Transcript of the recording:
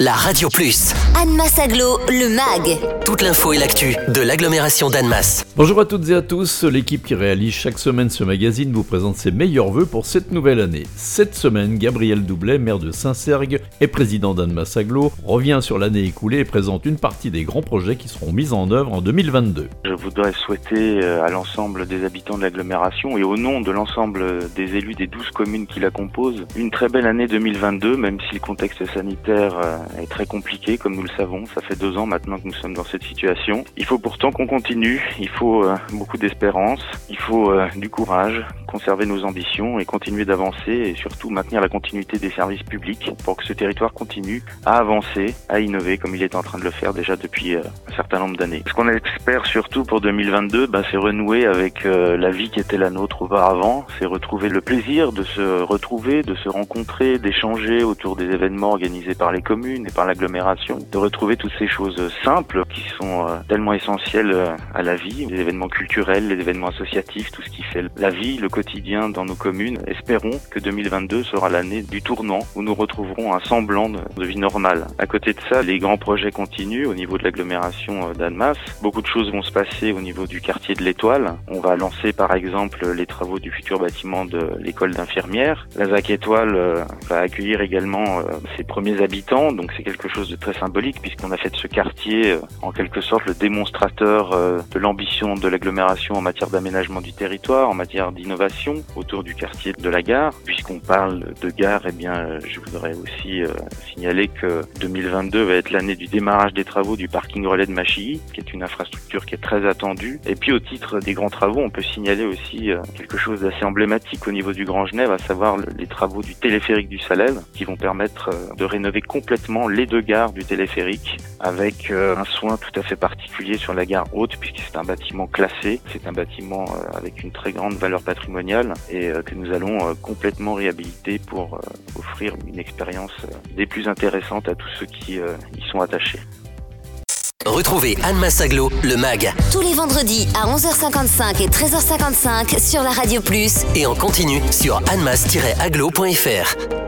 la Radio Plus. Annemasse Aglo, le MAG. Toute l'info et l'actu de l'agglomération d'Annemasse. Bonjour à toutes et à tous, l'équipe qui réalise chaque semaine ce magazine vous présente ses meilleurs vœux pour cette nouvelle année. Cette semaine, Gabriel Doublet, maire de Saint-Sergue et président d'Annemasse Aglo, revient sur l'année écoulée et présente une partie des grands projets qui seront mis en œuvre en 2022. Je voudrais souhaiter euh, à l'ensemble des habitants de l'agglomération et au nom de l'ensemble des élus des 12 communes qui la composent, une très belle année 2022, même si le contexte sanitaire euh, est très compliqué, comme nous le savons. Ça fait deux ans maintenant que nous sommes dans cette situation. Il faut pourtant qu'on continue. Il faut euh, beaucoup d'espérance. Il faut euh, du courage, conserver nos ambitions et continuer d'avancer et surtout maintenir la continuité des services publics pour que ce territoire continue à avancer, à innover comme il est en train de le faire déjà depuis euh, un certain nombre d'années. Ce qu'on espère surtout pour 2022, bah, c'est renouer avec la vie qui était la nôtre auparavant. C'est retrouver le plaisir de se retrouver, de se rencontrer, d'échanger autour des événements organisés par les communes et par l'agglomération, de retrouver toutes ces choses simples qui sont euh, tellement essentielles euh, à la vie, les événements culturels, les événements associatifs, tout ce qui fait la vie, le quotidien dans nos communes. Espérons que 2022 sera l'année du tournant où nous retrouverons un semblant de vie normale. À côté de ça, les grands projets continuent au niveau de l'agglomération euh, d'Annemasse. Beaucoup de choses vont se passer au niveau du quartier de l'Étoile. On va lancer par exemple les travaux du futur bâtiment de l'école d'infirmières. La ZAC Étoile va accueillir également ses premiers habitants, c'est quelque chose de très symbolique puisqu'on a fait de ce quartier euh, en quelque sorte le démonstrateur euh, de l'ambition de l'agglomération en matière d'aménagement du territoire, en matière d'innovation autour du quartier de la gare. Puisqu'on parle de gare, eh bien, je voudrais aussi euh, signaler que 2022 va être l'année du démarrage des travaux du parking relais de Machilly, qui est une infrastructure qui est très attendue. Et puis au titre des grands travaux, on peut signaler aussi quelque chose d'assez emblématique au niveau du Grand Genève, à savoir les travaux du téléphérique du Salève, qui vont permettre de rénover complètement les deux gares du téléphérique avec euh, un soin tout à fait particulier sur la gare haute puisque c'est un bâtiment classé, c'est un bâtiment euh, avec une très grande valeur patrimoniale et euh, que nous allons complètement réhabiliter pour offrir une expérience des plus intéressantes à tous ceux qui y sont attachés. Retrouvez Anne Massaglo, le MAG. Tous les vendredis à 11h55 et 13h55 sur la Radio Plus. Et en continu sur annemass-aglo.fr.